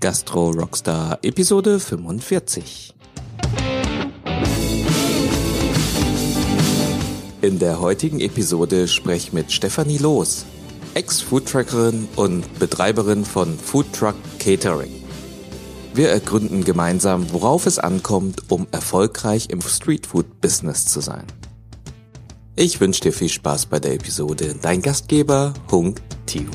Gastro Rockstar Episode 45. In der heutigen Episode spreche mit Stefanie Loos, Ex-Foodtrackerin und Betreiberin von Foodtruck Catering. Wir ergründen gemeinsam, worauf es ankommt, um erfolgreich im Streetfood-Business zu sein. Ich wünsche dir viel Spaß bei der Episode. Dein Gastgeber Hung Tiu.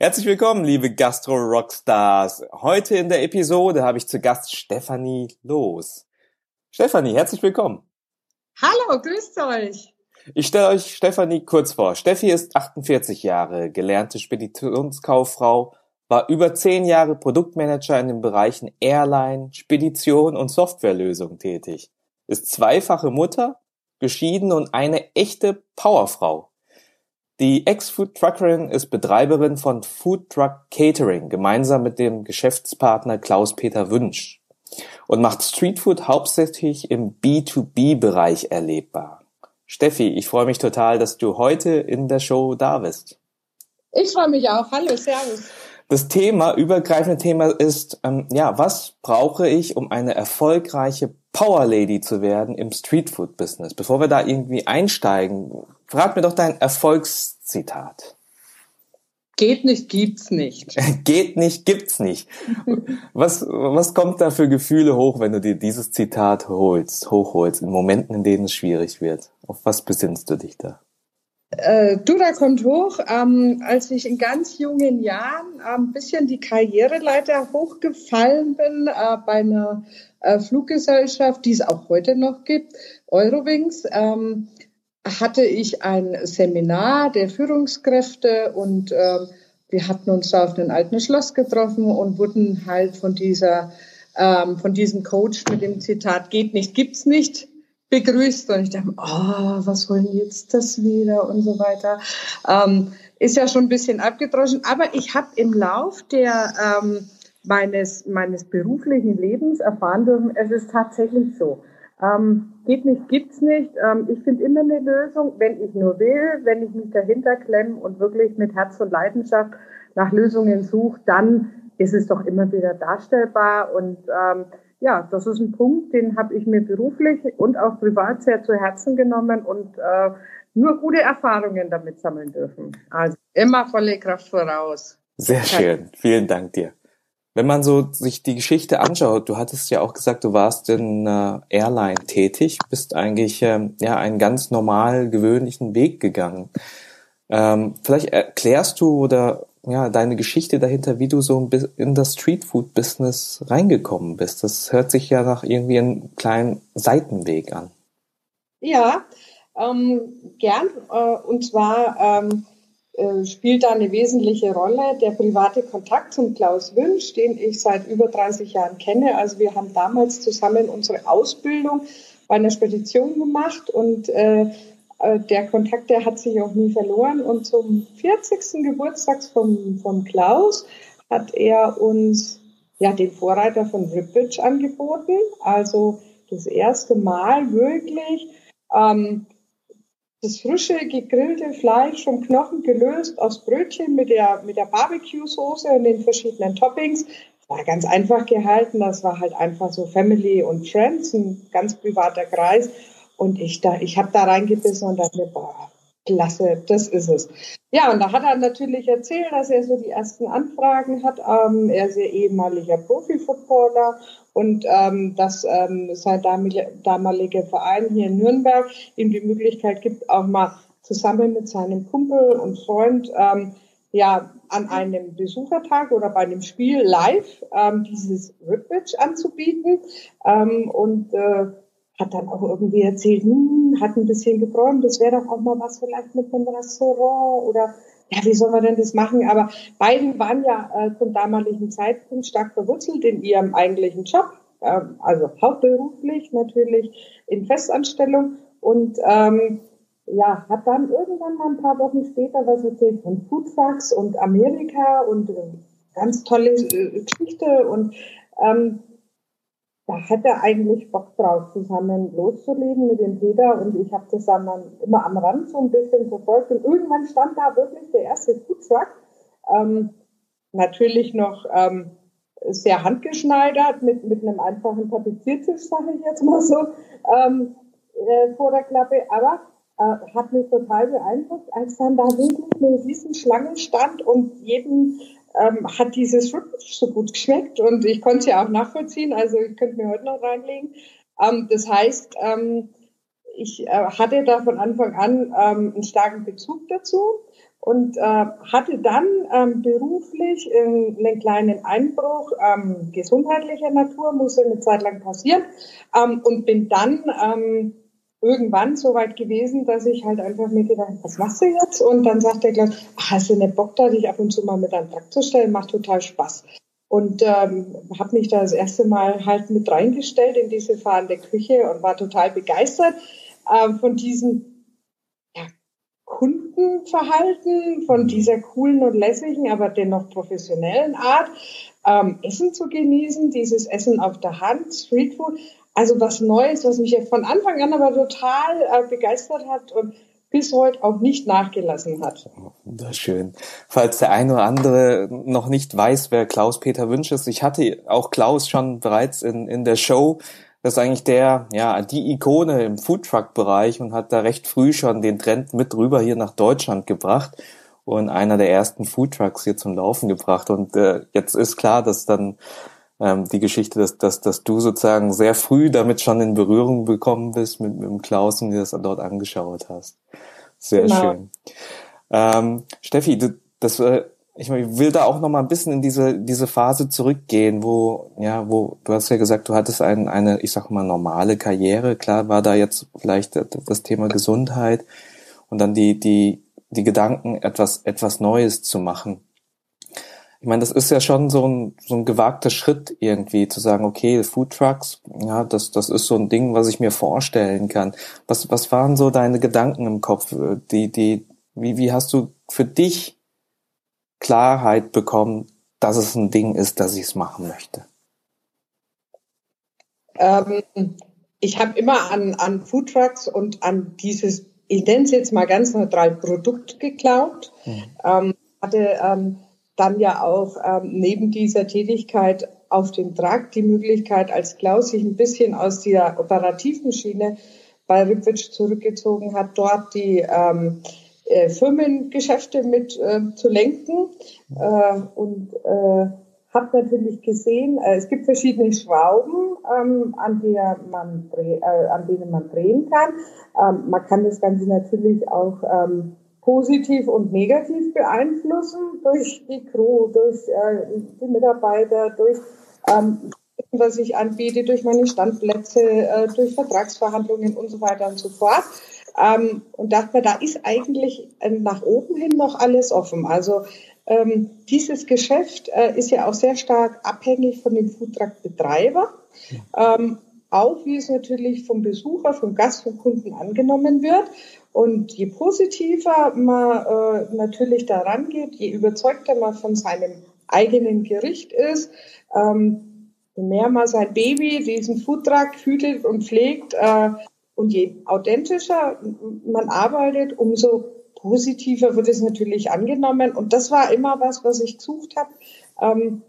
Herzlich willkommen, liebe Gastro-Rockstars. Heute in der Episode habe ich zu Gast Stefanie Los. Stefanie, herzlich willkommen. Hallo, grüßt euch. Ich stelle euch Stefanie kurz vor. Steffi ist 48 Jahre, gelernte Speditionskauffrau, war über zehn Jahre Produktmanager in den Bereichen Airline, Spedition und Softwarelösung tätig, ist zweifache Mutter, geschieden und eine echte Powerfrau. Die Ex-Food-Truckerin ist Betreiberin von Food Truck Catering gemeinsam mit dem Geschäftspartner Klaus-Peter Wünsch und macht Streetfood hauptsächlich im B2B-Bereich erlebbar. Steffi, ich freue mich total, dass du heute in der Show da bist. Ich freue mich auch. Hallo, Servus. Das Thema, übergreifende Thema ist, ähm, ja, was brauche ich, um eine erfolgreiche Power Lady zu werden im Streetfood Business? Bevor wir da irgendwie einsteigen, frag mir doch dein Erfolgszitat. Geht nicht, gibt's nicht. Geht nicht, gibt's nicht. Was, was kommt da für Gefühle hoch, wenn du dir dieses Zitat holst, hochholst, in Momenten, in denen es schwierig wird? Auf was besinnst du dich da? Äh, du, da kommt hoch, ähm, als ich in ganz jungen Jahren ein ähm, bisschen die Karriereleiter hochgefallen bin äh, bei einer äh, Fluggesellschaft, die es auch heute noch gibt, Eurowings, ähm, hatte ich ein Seminar der Führungskräfte und äh, wir hatten uns da auf einem alten Schloss getroffen und wurden halt von dieser ähm, von diesem Coach mit dem Zitat geht nicht, gibt's nicht begrüßt und ich dachte, oh, was soll jetzt das wieder und so weiter. Ähm, ist ja schon ein bisschen abgedroschen, aber ich habe im Lauf der ähm, meines meines beruflichen Lebens erfahren dürfen, es ist tatsächlich so. Ähm, geht nicht, gibt's nicht. Ähm, ich finde immer eine Lösung, wenn ich nur will, wenn ich mich dahinter klemme und wirklich mit Herz und Leidenschaft nach Lösungen suche, dann ist es doch immer wieder darstellbar und ähm, ja, das ist ein Punkt, den habe ich mir beruflich und auch privat sehr zu Herzen genommen und äh, nur gute Erfahrungen damit sammeln dürfen. Also immer volle Kraft voraus. Sehr schön. Vielen Dank dir. Wenn man so sich die Geschichte anschaut, du hattest ja auch gesagt, du warst in äh, Airline tätig, bist eigentlich ähm, ja einen ganz normal gewöhnlichen Weg gegangen. Ähm, vielleicht erklärst du oder ja, deine Geschichte dahinter, wie du so in das Streetfood-Business reingekommen bist. Das hört sich ja nach irgendwie einem kleinen Seitenweg an. Ja, ähm, gern. Äh, und zwar ähm, äh, spielt da eine wesentliche Rolle der private Kontakt zum Klaus Wünsch, den ich seit über 30 Jahren kenne. Also wir haben damals zusammen unsere Ausbildung bei einer Spedition gemacht und äh, äh, der Kontakt, der hat sich auch nie verloren. Und zum 40. Geburtstag von, von Klaus hat er uns ja den Vorreiter von Rippage angeboten. Also das erste Mal wirklich ähm, das frische gegrillte Fleisch vom Knochen gelöst aus Brötchen mit der, mit der Barbecue-Soße und den verschiedenen Toppings. War ganz einfach gehalten. Das war halt einfach so Family und Friends, ein ganz privater Kreis. Und ich da, ich habe da reingebissen und dachte, boah, klasse, das ist es. Ja, und da hat er natürlich erzählt, dass er so die ersten Anfragen hat. Ähm, er ist ja ehemaliger Profi-Footballer und ähm, dass ähm, sein damaliger Verein hier in Nürnberg ihm die Möglichkeit gibt, auch mal zusammen mit seinem Kumpel und Freund ähm, ja an einem Besuchertag oder bei einem Spiel live ähm, dieses Ripwitch anzubieten. Ähm, und äh, hat dann auch irgendwie erzählt, hm, hat ein bisschen geträumt, das wäre doch auch mal was vielleicht mit einem Restaurant oder ja, wie soll man denn das machen? Aber beide waren ja äh, zum damaligen Zeitpunkt stark verwurzelt in ihrem eigentlichen Job, äh, also hauptberuflich natürlich in Festanstellung und ähm, ja, hat dann irgendwann mal ein paar Wochen später was erzählt von Foodfax und Amerika und äh, ganz tolle äh, Geschichte und ähm, da hat er eigentlich Bock drauf, zusammen loszulegen mit dem Peter. Und ich habe das dann, immer am Rand so ein bisschen verfolgt. Und irgendwann stand da wirklich der erste Foodtruck, ähm, natürlich noch ähm, sehr handgeschneidert mit, mit einem einfachen Tapeziertisch, sage ich jetzt mal so, ähm, äh, vor der Klappe, aber äh, hat mich total beeindruckt, als dann da wirklich eine riesen Schlange stand und jeden ähm, hat dieses wirklich so gut geschmeckt und ich konnte es ja auch nachvollziehen, also ich könnte mir heute noch reinlegen. Ähm, das heißt, ähm, ich äh, hatte da von Anfang an ähm, einen starken Bezug dazu und äh, hatte dann ähm, beruflich einen kleinen Einbruch ähm, gesundheitlicher Natur, musste eine Zeit lang passieren ähm, und bin dann irgendwann so weit gewesen, dass ich halt einfach mir gedacht was machst du jetzt? Und dann sagt der gleich, ach, hast du eine Bock da, dich ab und zu mal mit einem Tag zu stellen? Macht total Spaß. Und ähm, habe mich da das erste Mal halt mit reingestellt in diese fahrende Küche und war total begeistert äh, von diesem ja, Kundenverhalten, von dieser coolen und lässigen, aber dennoch professionellen Art, ähm, Essen zu genießen, dieses Essen auf der Hand, Streetfood. Also was Neues, was mich von Anfang an aber total äh, begeistert hat und bis heute auch nicht nachgelassen hat. Wunderschön. Falls der eine oder andere noch nicht weiß, wer Klaus-Peter Wünsch ist, ich hatte auch Klaus schon bereits in, in der Show. Das ist eigentlich der, ja, die Ikone im Foodtruck-Bereich und hat da recht früh schon den Trend mit rüber hier nach Deutschland gebracht und einer der ersten Foodtrucks hier zum Laufen gebracht. Und äh, jetzt ist klar, dass dann ähm, die Geschichte, dass, dass, dass du sozusagen sehr früh damit schon in Berührung bekommen bist mit, mit dem Klaus und dir das dort angeschaut hast. Sehr genau. schön. Ähm, Steffi, du, das, äh, ich will da auch noch mal ein bisschen in diese diese Phase zurückgehen, wo ja, wo du hast ja gesagt, du hattest ein, eine, ich sag mal normale Karriere. Klar war da jetzt vielleicht das Thema Gesundheit und dann die die die Gedanken etwas etwas Neues zu machen. Ich meine, das ist ja schon so ein, so ein gewagter Schritt irgendwie, zu sagen, okay, Food Trucks, ja, das, das ist so ein Ding, was ich mir vorstellen kann. Was, was waren so deine Gedanken im Kopf? Die, die, wie, wie hast du für dich Klarheit bekommen, dass es ein Ding ist, dass ich es machen möchte? Ähm, ich habe immer an, an Food Trucks und an dieses, ich nenne es jetzt mal ganz neutral, Produkt geglaubt. Mhm. Ähm, hatte ähm, dann ja auch ähm, neben dieser Tätigkeit auf dem Trakt die Möglichkeit, als Klaus sich ein bisschen aus der operativen Schiene bei Ripwitsch zurückgezogen hat, dort die ähm, äh, Firmengeschäfte mit äh, zu lenken äh, und äh, habe natürlich gesehen, äh, es gibt verschiedene Schrauben, ähm, an, der man äh, an denen man drehen kann. Ähm, man kann das Ganze natürlich auch ähm, positiv und negativ beeinflussen durch die Crew, durch äh, die Mitarbeiter, durch ähm, was ich anbiete, durch meine Standplätze, äh, durch Vertragsverhandlungen und so weiter und so fort. Ähm, und dachte mir, da ist eigentlich äh, nach oben hin noch alles offen. Also ähm, dieses Geschäft äh, ist ja auch sehr stark abhängig von dem Foodtruck-Betreiber. Ähm, auch wie es natürlich vom Besucher, vom Gast, vom Kunden angenommen wird. Und je positiver man äh, natürlich daran geht, je überzeugter man von seinem eigenen Gericht ist, ähm, je mehr man sein Baby, diesen Foodtruck hütet und pflegt äh, und je authentischer man arbeitet, umso positiver wird es natürlich angenommen. Und das war immer was, was ich gesucht habe. Ähm,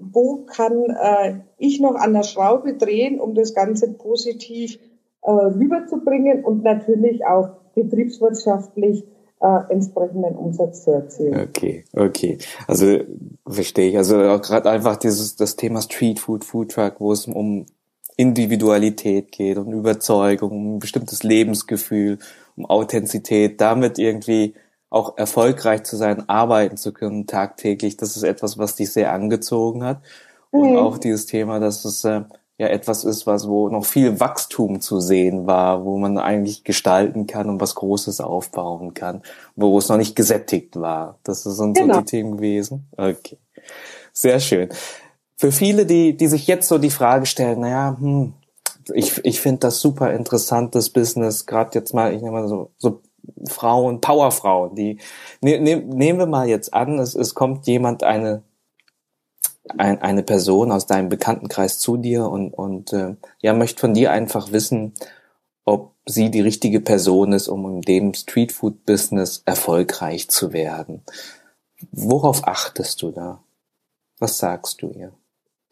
wo kann äh, ich noch an der Schraube drehen, um das Ganze positiv äh, rüberzubringen und natürlich auch betriebswirtschaftlich äh, entsprechenden Umsatz zu erzielen. Okay, okay. Also verstehe ich. Also gerade einfach dieses das Thema Street Food, Food Truck, wo es um Individualität geht, um Überzeugung, um ein bestimmtes Lebensgefühl, um Authentizität, damit irgendwie auch erfolgreich zu sein, arbeiten zu können tagtäglich. Das ist etwas, was dich sehr angezogen hat. Und mhm. auch dieses Thema, dass es äh, ja etwas ist, was wo noch viel Wachstum zu sehen war, wo man eigentlich gestalten kann und was Großes aufbauen kann, wo es noch nicht gesättigt war. Das sind genau. so die Themen gewesen. Okay. Sehr schön. Für viele, die, die sich jetzt so die Frage stellen, naja, hm, ich, ich finde das super interessantes Business, gerade jetzt mal, ich nehme mal so, so Frauen, Powerfrauen, die ne, ne, nehmen wir mal jetzt an, es, es kommt jemand, eine ein, eine Person aus deinem Bekanntenkreis zu dir und, und äh, ja, möchte von dir einfach wissen, ob sie die richtige Person ist, um in dem Streetfood-Business erfolgreich zu werden. Worauf achtest du da? Was sagst du ihr?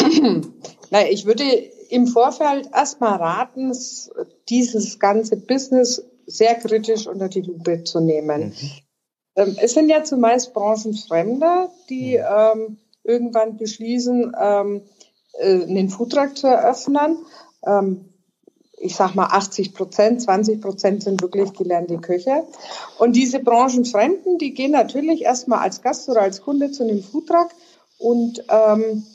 Na, ich würde im Vorfeld erstmal raten, dieses ganze Business sehr kritisch unter die Lupe zu nehmen. Mhm. Ähm, es sind ja zumeist Branchenfremde, die mhm. ähm, irgendwann beschließen, ähm, äh, einen Foodtruck zu eröffnen. Ähm, ich sag mal 80 Prozent, 20 Prozent sind wirklich gelernte Köche. Und diese Branchenfremden, die gehen natürlich erstmal als Gast oder als Kunde zu einem Foodtruck und ähm,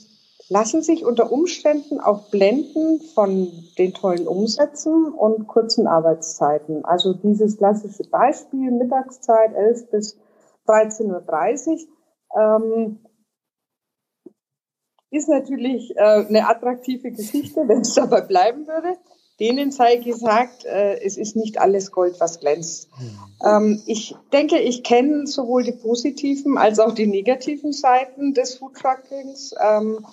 lassen sich unter Umständen auch blenden von den tollen Umsätzen und kurzen Arbeitszeiten. Also dieses klassische Beispiel, Mittagszeit 11 bis 13.30 Uhr, ähm, ist natürlich äh, eine attraktive Geschichte, wenn es dabei bleiben würde. Denen sei gesagt, äh, es ist nicht alles Gold, was glänzt. Ähm, ich denke, ich kenne sowohl die positiven als auch die negativen Seiten des Foodtruckings. Ähm,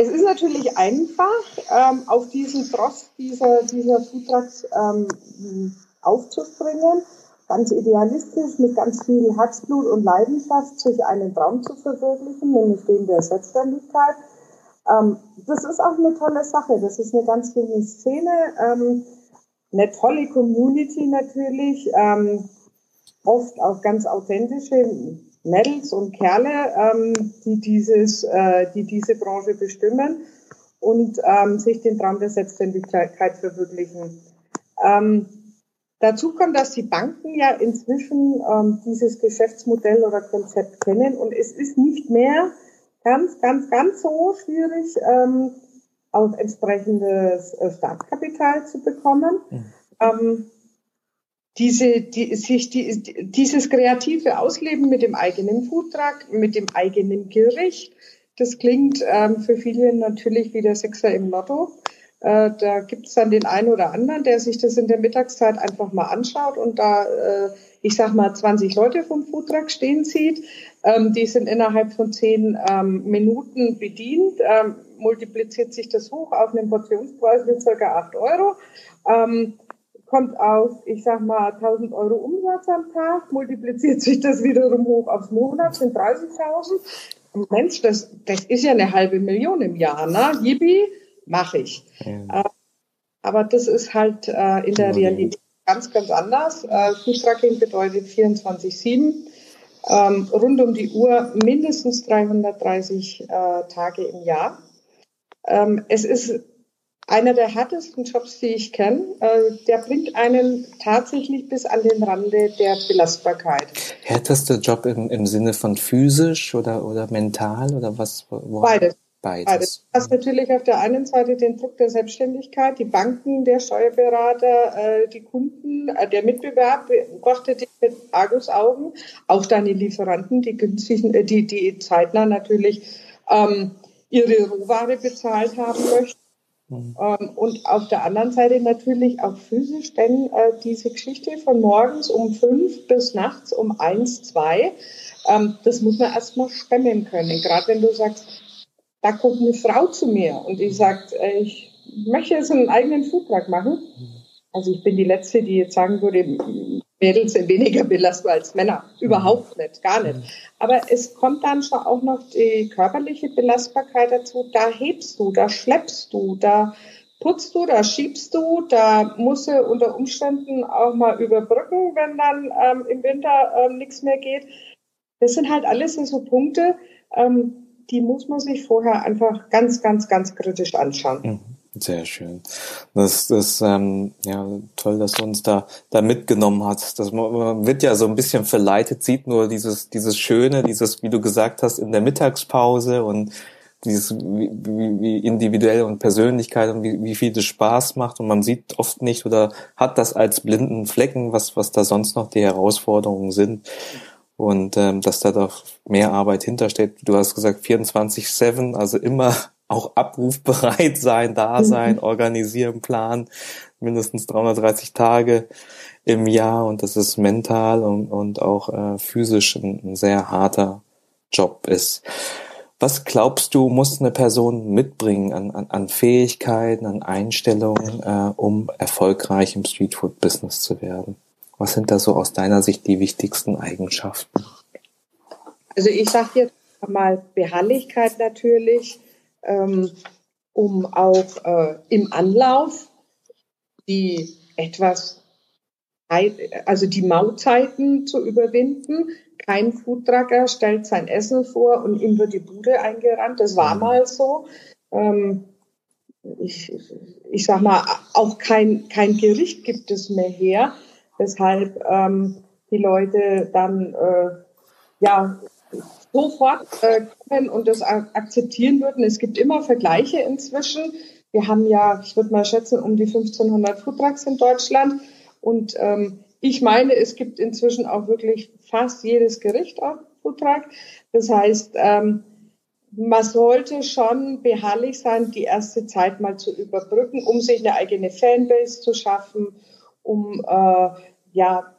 es ist natürlich einfach, ähm, auf diesen Trost dieser, dieser Foodtrucks ähm, aufzuspringen, ganz idealistisch, mit ganz viel Herzblut und Leidenschaft, sich einen Traum zu verwirklichen, nämlich den der Selbstständigkeit. Ähm, das ist auch eine tolle Sache. Das ist eine ganz junge Szene, ähm, eine tolle Community natürlich, ähm, oft auch ganz authentische Mädels und Kerle, ähm, die, dieses, äh, die diese Branche bestimmen und ähm, sich den Traum der Selbstständigkeit verwirklichen. Ähm, dazu kommt, dass die Banken ja inzwischen ähm, dieses Geschäftsmodell oder Konzept kennen und es ist nicht mehr ganz, ganz, ganz so schwierig, ähm, auch entsprechendes äh, Startkapital zu bekommen. Mhm. Ähm, diese, die, sich die, dieses kreative Ausleben mit dem eigenen Foodtruck, mit dem eigenen Gericht, das klingt ähm, für viele natürlich wie der Sechser im Lotto. Äh, da gibt es dann den einen oder anderen, der sich das in der Mittagszeit einfach mal anschaut und da, äh, ich sag mal, 20 Leute vom Foodtruck stehen sieht. Ähm, die sind innerhalb von zehn ähm, Minuten bedient. Ähm, multipliziert sich das hoch auf einen Portionspreis mit circa 8 Euro. Kommt auf, ich sag mal, 1000 Euro Umsatz am Tag, multipliziert sich das wiederum hoch aufs Monat, sind 30.000. Mensch, das, das ist ja eine halbe Million im Jahr, ne? Yippie, mache ich. Ja. Äh, aber das ist halt äh, in der Realität ganz, ganz anders. Äh, Food bedeutet 24-7, ähm, rund um die Uhr mindestens 330 äh, Tage im Jahr. Ähm, es ist einer der härtesten Jobs, die ich kenne. Äh, der bringt einen tatsächlich bis an den Rande der Belastbarkeit. Härteste Job im, im Sinne von physisch oder, oder mental oder was? Wo? Beides. Beides. Beides. Du hast natürlich auf der einen Seite den Druck der Selbstständigkeit, die Banken, der Steuerberater, äh, die Kunden, äh, der Mitbewerb beobachtet dich mit Argusaugen, auch deine Lieferanten, die günstigen, die, die zeitnah natürlich ähm, ihre Rohware bezahlt haben möchten Mhm. Ähm, und auf der anderen Seite natürlich auch physisch, denn äh, diese Geschichte von morgens um fünf bis nachts um eins, zwei, ähm, das muss man erstmal stemmen können. Gerade wenn du sagst, da kommt eine Frau zu mir und die sagt, äh, ich möchte jetzt einen eigenen Foodtruck machen. Mhm. Also ich bin die Letzte, die jetzt sagen würde, Mädels sind weniger belastbar als Männer. Überhaupt nicht, gar nicht. Aber es kommt dann schon auch noch die körperliche Belastbarkeit dazu. Da hebst du, da schleppst du, da putzt du, da schiebst du, da musst du unter Umständen auch mal überbrücken, wenn dann ähm, im Winter ähm, nichts mehr geht. Das sind halt alles so Punkte, ähm, die muss man sich vorher einfach ganz, ganz, ganz kritisch anschauen. Mhm. Sehr schön. Das ist ähm, ja toll, dass du uns da da mitgenommen hast. Das man wird ja so ein bisschen verleitet, sieht nur dieses dieses Schöne, dieses wie du gesagt hast in der Mittagspause und dieses wie, wie individuell und Persönlichkeit und wie, wie viel das Spaß macht und man sieht oft nicht oder hat das als blinden Flecken, was was da sonst noch die Herausforderungen sind und ähm, dass da doch mehr Arbeit hintersteht. Du hast gesagt 24/7, also immer auch abrufbereit sein, da sein, mhm. organisieren, planen, mindestens 330 Tage im Jahr und das ist mental und, und auch äh, physisch ein, ein, sehr harter Job ist. Was glaubst du, muss eine Person mitbringen an, an, an Fähigkeiten, an Einstellungen, äh, um erfolgreich im Streetfood-Business zu werden? Was sind da so aus deiner Sicht die wichtigsten Eigenschaften? Also ich sage jetzt mal Beharrlichkeit natürlich, ähm, um auch äh, im Anlauf die etwas, also die Mautzeiten zu überwinden. Kein Foodtrucker stellt sein Essen vor und ihm wird die Bude eingerannt. Das war mhm. mal so. Ähm, ich, ich sag mal, auch kein, kein Gericht gibt es mehr her, weshalb ähm, die Leute dann äh, ja sofort äh, kommen und das akzeptieren würden. Es gibt immer Vergleiche inzwischen. Wir haben ja, ich würde mal schätzen, um die 1500 Foodtrucks in Deutschland. Und ähm, ich meine, es gibt inzwischen auch wirklich fast jedes Gericht auf Foodtruck. Das heißt, ähm, man sollte schon beharrlich sein, die erste Zeit mal zu überbrücken, um sich eine eigene Fanbase zu schaffen, um äh, ja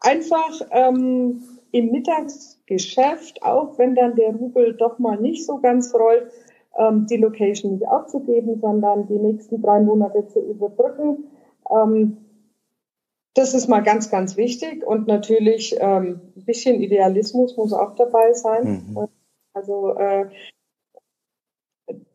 einfach ähm, im Mittagsgeschäft, auch wenn dann der Rubel doch mal nicht so ganz rollt, ähm, die Location nicht aufzugeben, sondern die nächsten drei Monate zu überbrücken. Ähm, das ist mal ganz, ganz wichtig. Und natürlich ähm, ein bisschen Idealismus muss auch dabei sein. Mhm. Also äh,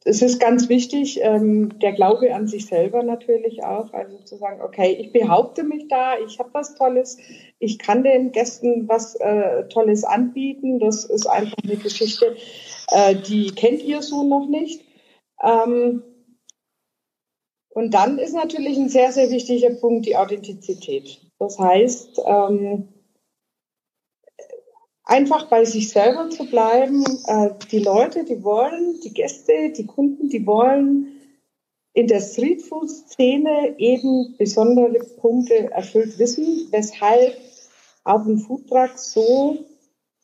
es ist ganz wichtig, ähm, der Glaube an sich selber natürlich auch, also zu sagen, okay, ich behaupte mich da, ich habe was Tolles, ich kann den Gästen was äh, Tolles anbieten. Das ist einfach eine Geschichte, äh, die kennt ihr so noch nicht. Ähm, und dann ist natürlich ein sehr, sehr wichtiger Punkt die Authentizität. Das heißt, ähm, einfach bei sich selber zu bleiben. Äh, die Leute, die wollen, die Gäste, die Kunden, die wollen in der Streetfood-Szene eben besondere Punkte erfüllt wissen, weshalb auch ein Foodtruck so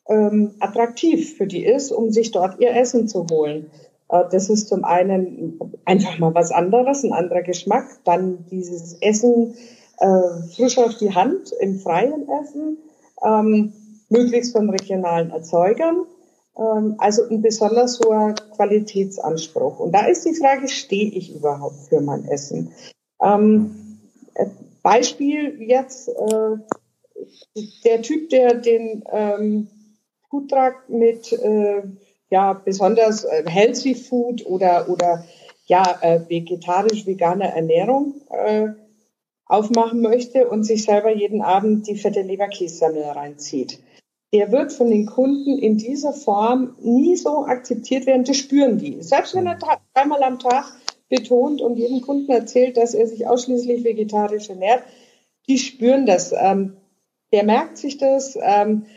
ähm, attraktiv für die ist, um sich dort ihr Essen zu holen. Äh, das ist zum einen einfach mal was anderes, ein anderer Geschmack. Dann dieses Essen äh, frisch auf die Hand im freien Essen. Ähm, möglichst von regionalen Erzeugern. Ähm, also ein besonders hoher Qualitätsanspruch. Und da ist die Frage, stehe ich überhaupt für mein Essen? Ähm, äh, Beispiel jetzt, äh, der Typ, der den ähm, Foodtruck mit äh, ja besonders äh, healthy Food oder oder ja äh, vegetarisch veganer Ernährung äh, aufmachen möchte und sich selber jeden Abend die fette Leberkässemmel reinzieht der wird von den Kunden in dieser Form nie so akzeptiert werden. Das spüren die. Selbst wenn er dreimal am Tag betont und jedem Kunden erzählt, dass er sich ausschließlich vegetarisch ernährt, die spüren das. Ähm, der merkt sich das. Ähm,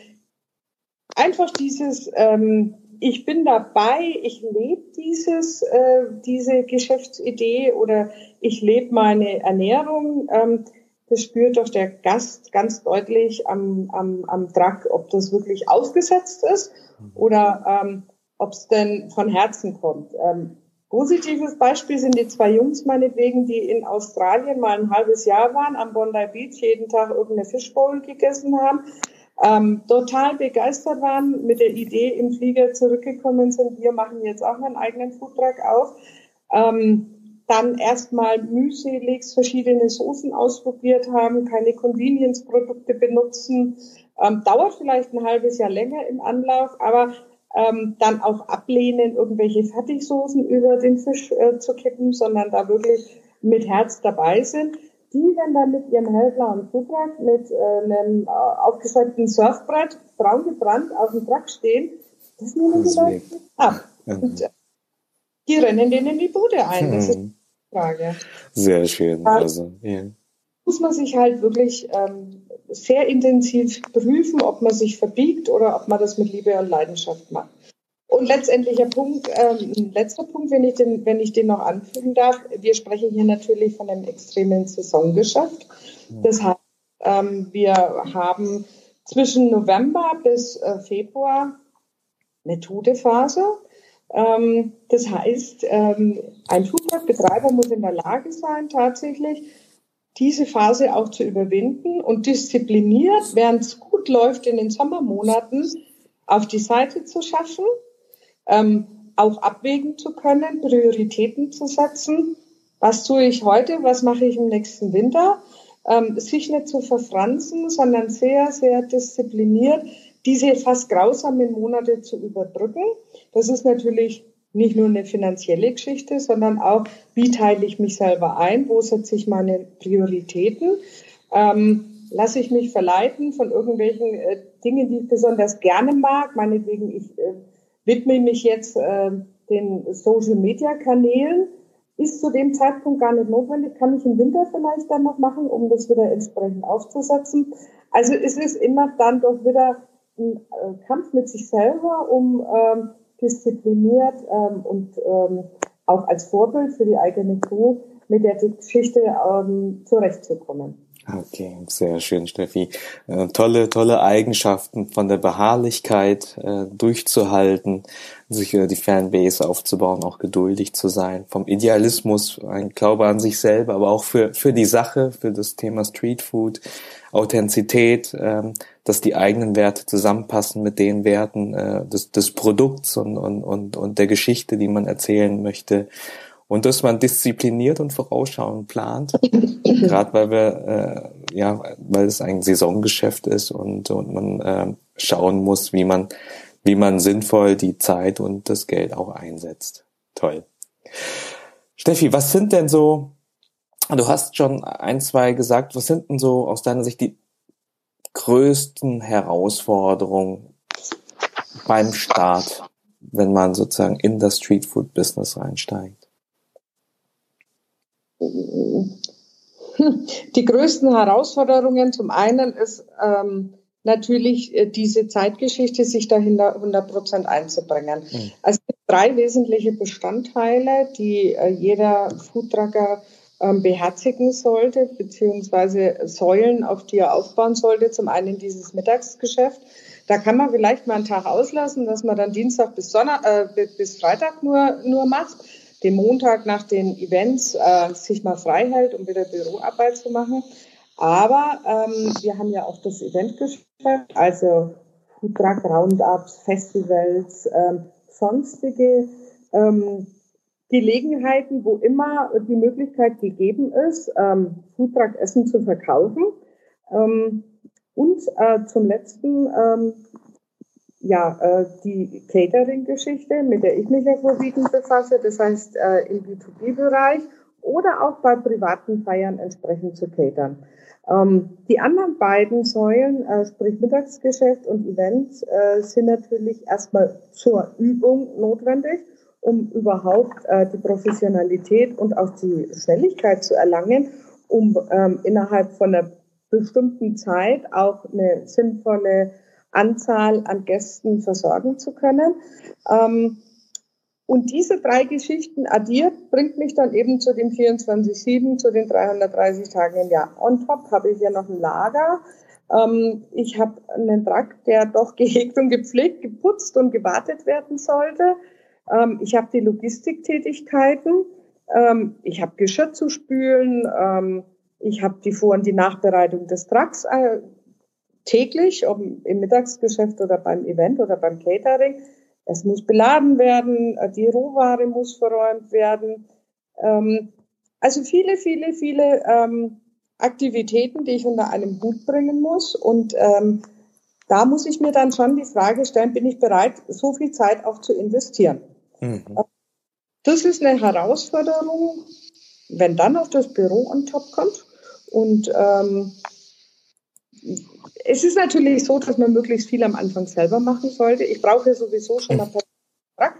einfach dieses, ähm, ich bin dabei, ich lebe dieses, äh, diese Geschäftsidee oder ich lebe meine Ernährung. Ähm, das spürt doch der Gast ganz deutlich am, am, am Truck, ob das wirklich aufgesetzt ist oder ähm, ob es denn von Herzen kommt. Ähm, positives Beispiel sind die zwei Jungs meinetwegen, die in Australien mal ein halbes Jahr waren, am Bondi Beach jeden Tag irgendeine Fishbowl gegessen haben, ähm, total begeistert waren, mit der Idee im Flieger zurückgekommen sind, wir machen jetzt auch einen eigenen Foodtruck auf. Ähm, dann erstmal mühselig verschiedene Soßen ausprobiert haben, keine Convenience-Produkte benutzen. Ähm, dauert vielleicht ein halbes Jahr länger im Anlauf, aber ähm, dann auch ablehnen, irgendwelche Fertigsoßen über den Fisch äh, zu kippen, sondern da wirklich mit Herz dabei sind. Die, wenn dann mit ihrem hellblauen Foodtruck mit äh, einem äh, aufgeschalteten Surfbrett braun gebrannt auf dem Truck stehen, das nehmen die Leute ab. Und, äh, die rennen denen in die Bude ein. Das ist Frage. Sehr schön. Also, ja. Muss man sich halt wirklich ähm, sehr intensiv prüfen, ob man sich verbiegt oder ob man das mit Liebe und Leidenschaft macht. Und letztendlicher Punkt, ähm, letzter Punkt, wenn ich den, wenn ich den noch anfügen darf, wir sprechen hier natürlich von einem extremen Saisongeschäft. Das heißt, ähm, wir haben zwischen November bis äh, Februar eine tote Phase. Ähm, das heißt, ähm, ein Flugzeug muss in der Lage sein, tatsächlich diese Phase auch zu überwinden und diszipliniert, während es gut läuft in den Sommermonaten, auf die Seite zu schaffen. Ähm, auch abwägen zu können, Prioritäten zu setzen. Was tue ich heute? Was mache ich im nächsten Winter? Ähm, sich nicht zu verfranzen, sondern sehr, sehr diszipliniert diese fast grausamen Monate zu überbrücken. Das ist natürlich nicht nur eine finanzielle Geschichte, sondern auch, wie teile ich mich selber ein, wo setze ich meine Prioritäten, ähm, lasse ich mich verleiten von irgendwelchen äh, Dingen, die ich besonders gerne mag, meinetwegen, ich äh, widme mich jetzt äh, den Social-Media-Kanälen, ist zu dem Zeitpunkt gar nicht notwendig, kann ich im Winter vielleicht dann noch machen, um das wieder entsprechend aufzusetzen. Also es ist immer dann doch wieder ein äh, Kampf mit sich selber, um ähm, diszipliniert ähm, und ähm, auch als Vorbild für die eigene Crew mit der Geschichte ähm, zurechtzukommen. Okay, sehr schön, Steffi. Äh, tolle, tolle Eigenschaften von der Beharrlichkeit äh, durchzuhalten, sich äh, die Fanbase aufzubauen, auch geduldig zu sein, vom Idealismus, ein Glaube an sich selber, aber auch für, für die Sache, für das Thema Streetfood, Authentizität, ähm, dass die eigenen Werte zusammenpassen mit den Werten äh, des, des Produkts und, und, und, und der Geschichte, die man erzählen möchte und dass man diszipliniert und vorausschauend plant, gerade weil wir äh, ja, weil es ein Saisongeschäft ist und und man äh, schauen muss, wie man wie man sinnvoll die Zeit und das Geld auch einsetzt. Toll. Steffi, was sind denn so? Du hast schon ein, zwei gesagt. Was sind denn so aus deiner Sicht die größten Herausforderungen beim Start, wenn man sozusagen in das Streetfood Business reinsteigt? Die größten Herausforderungen zum einen ist ähm, natürlich äh, diese Zeitgeschichte, sich dahinter 100 Prozent einzubringen. Mhm. Also drei wesentliche Bestandteile, die äh, jeder Foodtrucker ähm, beherzigen sollte, beziehungsweise Säulen, auf die er aufbauen sollte. Zum einen dieses Mittagsgeschäft. Da kann man vielleicht mal einen Tag auslassen, dass man dann Dienstag bis, Sonntag, äh, bis Freitag nur, nur macht den Montag nach den Events äh, sich mal frei hält, um wieder Büroarbeit zu machen. Aber ähm, wir haben ja auch das Eventgeschäft, also Foodtruck, Roundups, Festivals, ähm, sonstige ähm, Gelegenheiten, wo immer die Möglichkeit gegeben ist, ähm, Foodtruck Essen zu verkaufen. Ähm, und äh, zum letzten ähm, ja, äh, die Catering-Geschichte, mit der ich mich ja vorwiegend befasse, das heißt äh, im B2B-Bereich oder auch bei privaten Feiern entsprechend zu catern. Ähm, die anderen beiden Säulen, äh, sprich Mittagsgeschäft und Events, äh, sind natürlich erstmal zur Übung notwendig, um überhaupt äh, die Professionalität und auch die Schnelligkeit zu erlangen, um ähm, innerhalb von einer bestimmten Zeit auch eine sinnvolle Anzahl an Gästen versorgen zu können. Ähm, und diese drei Geschichten addiert, bringt mich dann eben zu den 24-7, zu den 330 Tagen im Jahr. On top habe ich hier noch ein Lager. Ähm, ich habe einen Trakt, der doch gehegt und gepflegt, geputzt und gewartet werden sollte. Ähm, ich habe die Logistiktätigkeiten. Ähm, ich habe Geschirr zu spülen. Ich habe die Vor- und die Nachbereitung des Tracks äh, täglich, ob im Mittagsgeschäft oder beim Event oder beim Catering. Es muss beladen werden, die Rohware muss verräumt werden. Ähm, also viele, viele, viele ähm, Aktivitäten, die ich unter einem Hut bringen muss. Und ähm, da muss ich mir dann schon die Frage stellen, bin ich bereit, so viel Zeit auch zu investieren? Mhm. Das ist eine Herausforderung, wenn dann auch das Büro on top kommt. Und ähm, es ist natürlich so, dass man möglichst viel am Anfang selber machen sollte. Ich brauche sowieso schon mal Truck.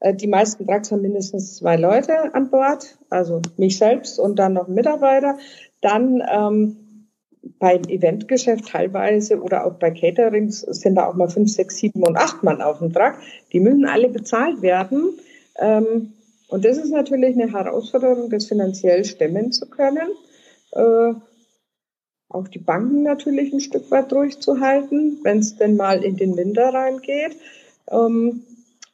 Äh, die meisten Trucks haben mindestens zwei Leute an Bord, also mich selbst und dann noch Mitarbeiter. Dann ähm, beim Eventgeschäft teilweise oder auch bei Caterings sind da auch mal fünf, sechs, sieben und acht Mann auf dem Truck. Die müssen alle bezahlt werden. Ähm, und das ist natürlich eine Herausforderung, das finanziell stemmen zu können. Äh, auch die Banken natürlich ein Stück weit durchzuhalten, wenn es denn mal in den Winter reingeht. Ähm,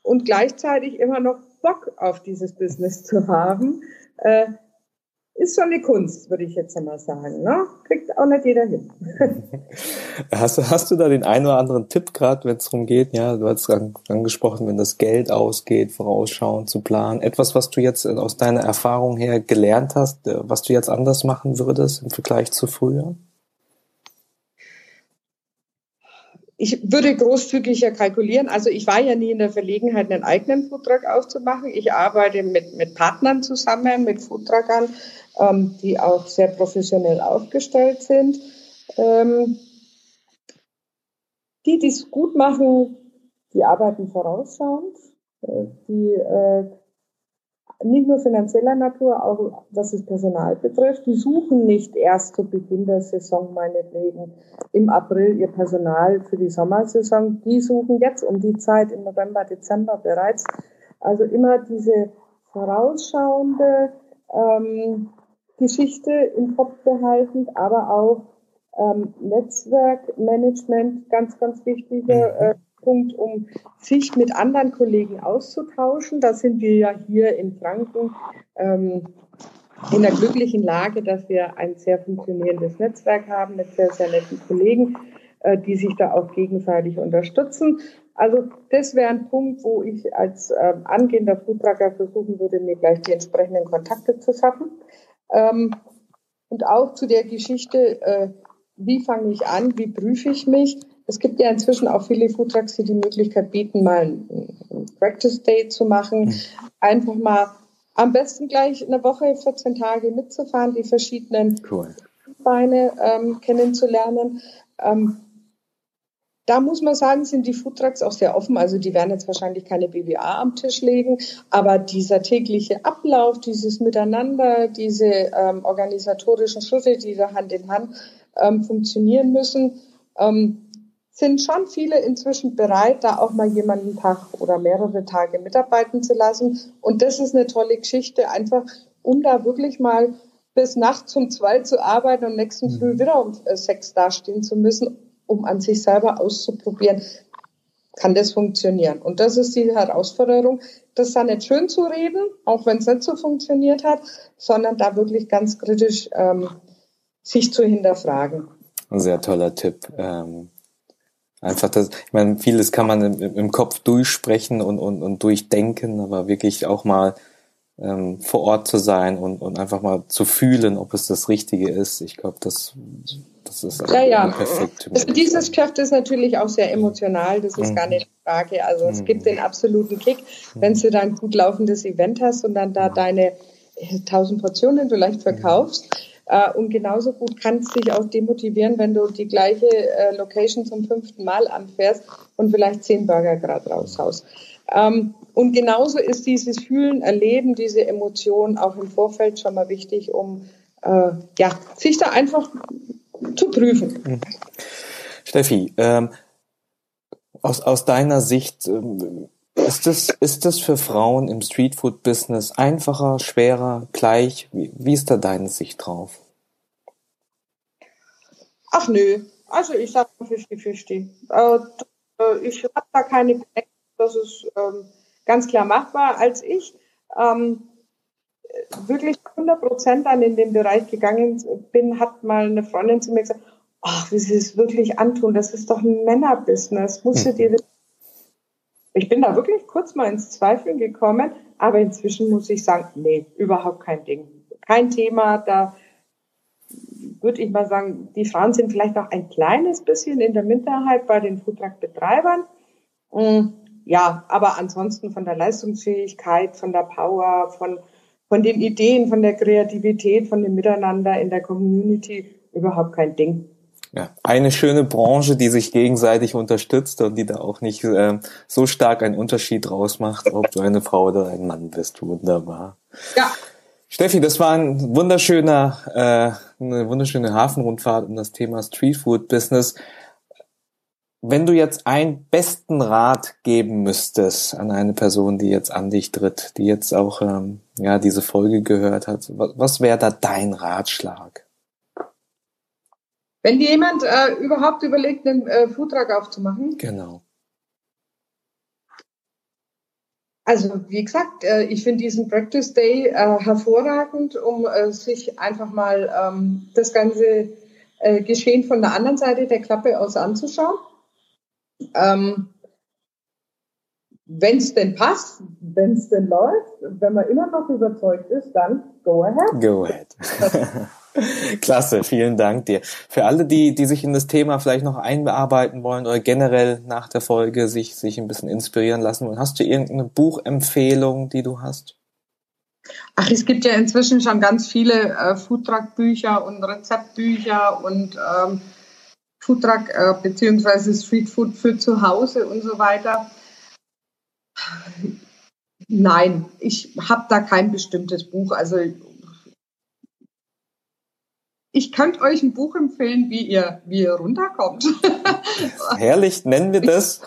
und gleichzeitig immer noch Bock auf dieses Business zu haben. Äh, ist schon eine Kunst, würde ich jetzt einmal sagen. Ne? Kriegt auch nicht jeder hin. hast, du, hast du da den einen oder anderen Tipp gerade, wenn es darum geht? Ja, du hast angesprochen, wenn das Geld ausgeht, vorausschauen zu planen. Etwas, was du jetzt aus deiner Erfahrung her gelernt hast, äh, was du jetzt anders machen würdest im Vergleich zu früher? Ich würde großzügiger kalkulieren. Also ich war ja nie in der Verlegenheit, einen eigenen Foodtruck aufzumachen. Ich arbeite mit, mit Partnern zusammen, mit Foodtruckern, ähm, die auch sehr professionell aufgestellt sind. Ähm, die, die es gut machen, die arbeiten vorausschauend. Äh, die äh, nicht nur finanzieller Natur, auch was das Personal betrifft. Die suchen nicht erst zu Beginn der Saison meinetwegen im April ihr Personal für die Sommersaison. Die suchen jetzt um die Zeit im November, Dezember bereits. Also immer diese vorausschauende ähm, Geschichte im Kopf behaltend, aber auch ähm, Netzwerkmanagement, ganz, ganz wichtiger mhm. äh, Punkt, um sich mit anderen Kollegen auszutauschen. Da sind wir ja hier in Franken ähm, in der glücklichen Lage, dass wir ein sehr funktionierendes Netzwerk haben mit sehr, sehr netten Kollegen, äh, die sich da auch gegenseitig unterstützen. Also das wäre ein Punkt, wo ich als äh, angehender Foodtrucker versuchen würde, mir gleich die entsprechenden Kontakte zu schaffen. Ähm, und auch zu der Geschichte, äh, wie fange ich an, wie prüfe ich mich? Es gibt ja inzwischen auch viele Foodtrucks, die die Möglichkeit bieten, mal einen Practice Day zu machen. Mhm. Einfach mal am besten gleich eine Woche, 14 Tage mitzufahren, die verschiedenen cool. Beine ähm, kennenzulernen. Ähm, da muss man sagen, sind die Foodtrucks auch sehr offen. Also die werden jetzt wahrscheinlich keine BWA am Tisch legen, aber dieser tägliche Ablauf, dieses Miteinander, diese ähm, organisatorischen Schritte, die da Hand in Hand ähm, funktionieren müssen, ähm, sind schon viele inzwischen bereit, da auch mal jemanden einen Tag oder mehrere Tage mitarbeiten zu lassen. Und das ist eine tolle Geschichte, einfach um da wirklich mal bis nachts um zwei zu arbeiten und nächsten mhm. Früh wieder um äh, sechs dastehen zu müssen, um an sich selber auszuprobieren, kann das funktionieren. Und das ist die Herausforderung, das da nicht schön zu reden, auch wenn es nicht so funktioniert hat, sondern da wirklich ganz kritisch ähm, sich zu hinterfragen. Ein sehr toller Tipp. Ähm Einfach das, ich meine, vieles kann man im, im Kopf durchsprechen und, und, und durchdenken, aber wirklich auch mal ähm, vor Ort zu sein und, und einfach mal zu fühlen, ob es das Richtige ist. Ich glaube, das, das ist ja, ja. perfekt. Also dieses Geschäft ist natürlich auch sehr emotional, das ist mhm. gar nicht die Frage. Also es mhm. gibt den absoluten Kick, wenn du dann ein gut laufendes Event hast und dann da deine tausend Portionen vielleicht verkaufst. Äh, und genauso gut kann es dich auch demotivieren, wenn du die gleiche äh, Location zum fünften Mal anfährst und vielleicht zehn Burger gerade raushaust. Ähm, und genauso ist dieses Fühlen, Erleben, diese Emotion auch im Vorfeld schon mal wichtig, um äh, ja, sich da einfach zu prüfen. Mhm. Steffi, ähm, aus, aus deiner Sicht, ähm, ist das, ist das für Frauen im Streetfood-Business einfacher, schwerer, gleich? Wie, wie ist da deine Sicht drauf? Ach nö, also ich sage 50-50. Äh, ich habe da keine Bedenken, das ist ähm, ganz klar machbar. Als ich ähm, wirklich 100 Prozent dann in den Bereich gegangen bin, hat mal eine Freundin zu mir gesagt, ach, wie sie es wirklich antun, das ist doch ein Männerbusiness, musst du dir das ich bin da wirklich kurz mal ins Zweifeln gekommen, aber inzwischen muss ich sagen, nee, überhaupt kein Ding. Kein Thema, da würde ich mal sagen, die Frauen sind vielleicht auch ein kleines bisschen in der Minderheit bei den Foodtruck-Betreibern. Mm, ja, aber ansonsten von der Leistungsfähigkeit, von der Power, von, von den Ideen, von der Kreativität, von dem Miteinander in der Community überhaupt kein Ding ja, eine schöne Branche, die sich gegenseitig unterstützt und die da auch nicht äh, so stark einen Unterschied draus macht, ob du eine Frau oder ein Mann bist. Wunderbar. Ja. Steffi, das war ein wunderschöner, äh, eine wunderschöne Hafenrundfahrt um das Thema Streetfood Business. Wenn du jetzt einen besten Rat geben müsstest an eine Person, die jetzt an dich tritt, die jetzt auch ähm, ja diese Folge gehört hat, was, was wäre da dein Ratschlag? Wenn jemand äh, überhaupt überlegt, einen äh, Foodtruck aufzumachen. Genau. Also wie gesagt, äh, ich finde diesen Practice Day äh, hervorragend, um äh, sich einfach mal ähm, das ganze Geschehen von der anderen Seite der Klappe aus anzuschauen. Ähm, wenn es denn passt, wenn es denn läuft, wenn man immer noch überzeugt ist, dann go ahead. Go ahead. Klasse, vielen Dank dir. Für alle, die, die sich in das Thema vielleicht noch einbearbeiten wollen oder generell nach der Folge sich, sich ein bisschen inspirieren lassen wollen, hast du irgendeine Buchempfehlung, die du hast? Ach, es gibt ja inzwischen schon ganz viele äh, Foodtruck-Bücher und Rezeptbücher und ähm, Foodtruck äh, beziehungsweise Streetfood für zu Hause und so weiter. Nein, ich habe da kein bestimmtes Buch. Also ich könnte euch ein Buch empfehlen, wie ihr, wie ihr runterkommt. Herrlich, nennen wir das.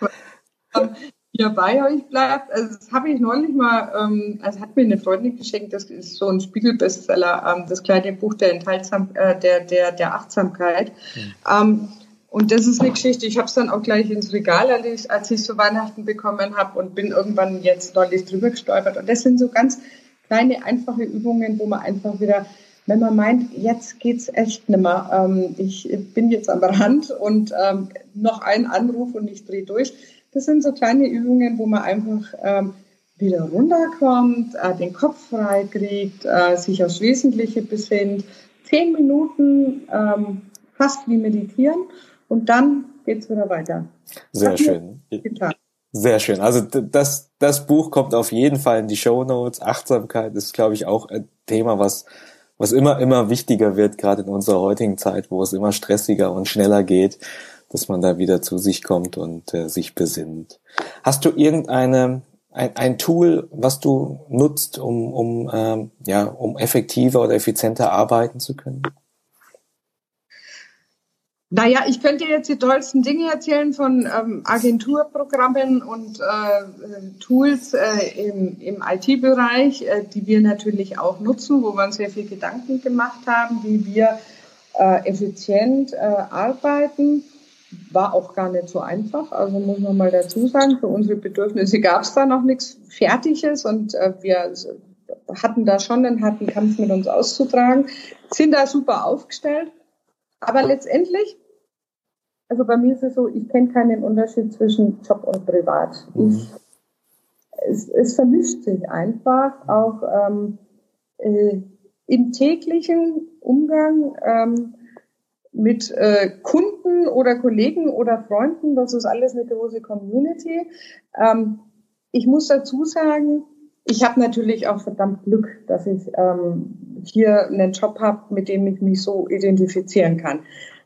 ihr bei euch bleibt. Also das habe ich neulich mal, ähm, also hat mir eine Freundin geschenkt, das ist so ein Spiegelbestseller, ähm, das kleine Buch der Enthaltsam, äh, der, der, der Achtsamkeit. Mhm. Und das ist eine Geschichte, ich habe es dann auch gleich ins Regal, als ich, als ich zu Weihnachten bekommen habe und bin irgendwann jetzt neulich drüber gestolpert. Und das sind so ganz kleine, einfache Übungen, wo man einfach wieder wenn man meint, jetzt geht's echt nimmer, ähm, ich bin jetzt am Rand und ähm, noch ein Anruf und ich drehe durch. Das sind so kleine Übungen, wo man einfach ähm, wieder runterkommt, äh, den Kopf frei kriegt, äh, sich aufs Wesentliche besinnt. Zehn Minuten ähm, fast wie meditieren und dann geht's wieder weiter. Sehr schön. Sehr schön. Also das, das Buch kommt auf jeden Fall in die Show Notes. Achtsamkeit ist, glaube ich, auch ein Thema, was was immer, immer wichtiger wird, gerade in unserer heutigen Zeit, wo es immer stressiger und schneller geht, dass man da wieder zu sich kommt und äh, sich besinnt. Hast du irgendeine ein, ein Tool, was du nutzt, um, um, ähm, ja, um effektiver oder effizienter arbeiten zu können? Naja, ich könnte jetzt die tollsten Dinge erzählen von ähm, Agenturprogrammen und äh, Tools äh, im, im IT-Bereich, äh, die wir natürlich auch nutzen, wo wir uns sehr viel Gedanken gemacht haben, wie wir äh, effizient äh, arbeiten. War auch gar nicht so einfach, also muss man mal dazu sagen, für unsere Bedürfnisse gab es da noch nichts Fertiges und äh, wir hatten da schon einen harten Kampf mit uns auszutragen, sind da super aufgestellt. Aber letztendlich also bei mir ist es so, ich kenne keinen Unterschied zwischen Job und Privat. Mhm. Ich, es, es, vermischt sich einfach auch ähm, äh, im täglichen Umgang ähm, mit äh, Kunden oder Kollegen oder Freunden. Das ist alles eine große Community. Ähm, ich muss dazu sagen, ich habe natürlich auch verdammt Glück, dass ich ähm, hier einen Job habe, mit dem ich mich so identifizieren kann.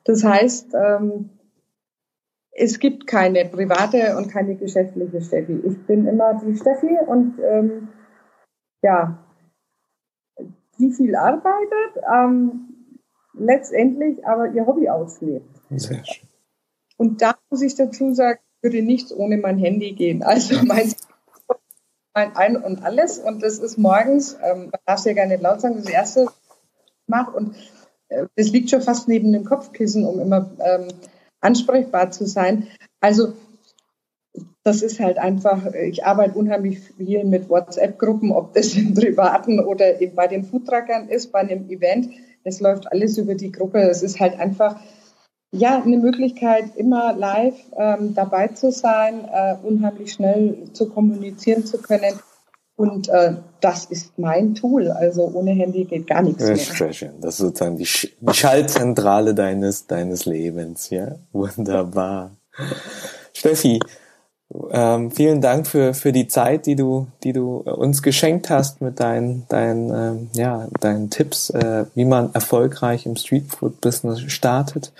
Das heißt, ähm, es gibt keine private und keine geschäftliche Steffi. Ich bin immer die Steffi und ähm, ja, die viel arbeitet, ähm, letztendlich aber ihr Hobby auslebt. Sehr schön. Und da muss ich dazu sagen, würde nichts ohne mein Handy gehen. Also mein, mein Ein und Alles. Und das ist morgens, ähm, darf ja gar nicht laut sagen, das erste mache und äh, das liegt schon fast neben dem Kopfkissen, um immer ähm, ansprechbar zu sein. Also das ist halt einfach, ich arbeite unheimlich viel mit WhatsApp-Gruppen, ob das im Privaten oder bei den Foodtruckern ist, bei einem Event. Das läuft alles über die Gruppe. Es ist halt einfach, ja, eine Möglichkeit, immer live ähm, dabei zu sein, äh, unheimlich schnell zu kommunizieren zu können. Und äh, das ist mein Tool. Also ohne Handy geht gar nichts mehr. Sehr schön. Das ist sozusagen die, Sch die Schaltzentrale deines, deines Lebens. Ja, wunderbar. Steffi, ähm, vielen Dank für, für die Zeit, die du, die du uns geschenkt hast mit deinen, deinen, ähm, ja, deinen Tipps, äh, wie man erfolgreich im Streetfood-Business startet.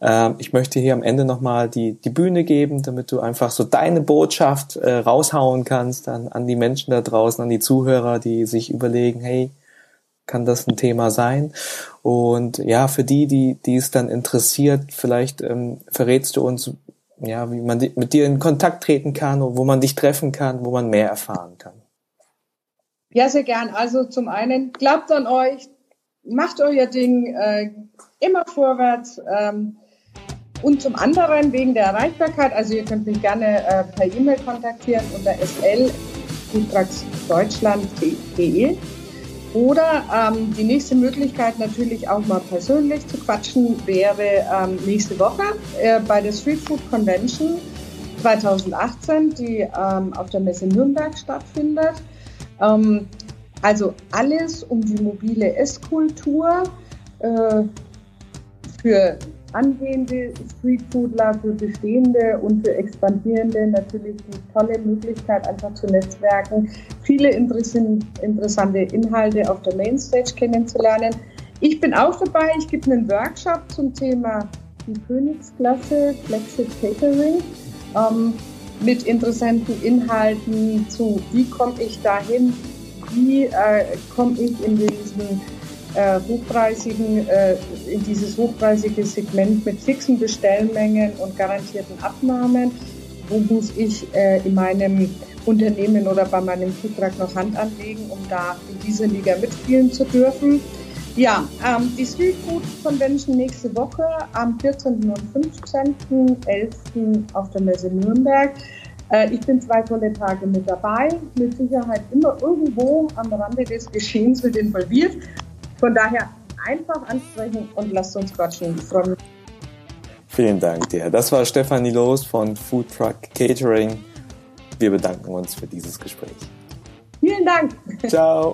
Ähm, ich möchte hier am Ende nochmal die, die Bühne geben, damit du einfach so deine Botschaft äh, raushauen kannst an, an die Menschen da draußen, an die Zuhörer, die sich überlegen, hey, kann das ein Thema sein? Und ja, für die, die, die es dann interessiert, vielleicht ähm, verrätst du uns, ja, wie man mit dir in Kontakt treten kann, wo man dich treffen kann, wo man mehr erfahren kann. Ja, sehr gern. Also zum einen, glaubt an euch, macht euer Ding, äh, immer vorwärts. Ähm, und zum anderen wegen der Erreichbarkeit, also ihr könnt mich gerne äh, per E-Mail kontaktieren unter sl foodtrucksdeutschland.de. Oder ähm, die nächste Möglichkeit natürlich auch mal persönlich zu quatschen wäre ähm, nächste Woche äh, bei der Street Food Convention 2018, die ähm, auf der Messe Nürnberg stattfindet. Ähm, also alles um die mobile Esskultur äh, für angehende Streetfoodler, für bestehende und für expandierende natürlich eine tolle Möglichkeit, einfach zu netzwerken, viele interessante Inhalte auf der Mainstage kennenzulernen. Ich bin auch dabei, ich gebe einen Workshop zum Thema die Königsklasse Flexit Catering ähm, mit interessanten Inhalten zu, wie komme ich dahin, wie äh, komme ich in diesen äh, hochpreisigen, äh, in dieses hochpreisige Segment mit fixen Bestellmengen und garantierten Abnahmen. Wo muss ich äh, in meinem Unternehmen oder bei meinem Foodtruck noch Hand anlegen, um da in dieser Liga mitspielen zu dürfen? Ja, ähm, die Street Food Convention nächste Woche am 14. und 15.11. auf der Messe Nürnberg. Äh, ich bin zwei tolle Tage mit dabei, mit Sicherheit immer irgendwo am Rande des Geschehens mit involviert. Von daher einfach ansprechen und lasst uns quatschen. Von Vielen Dank dir. Das war Stefanie Los von Food Truck Catering. Wir bedanken uns für dieses Gespräch. Vielen Dank. Ciao.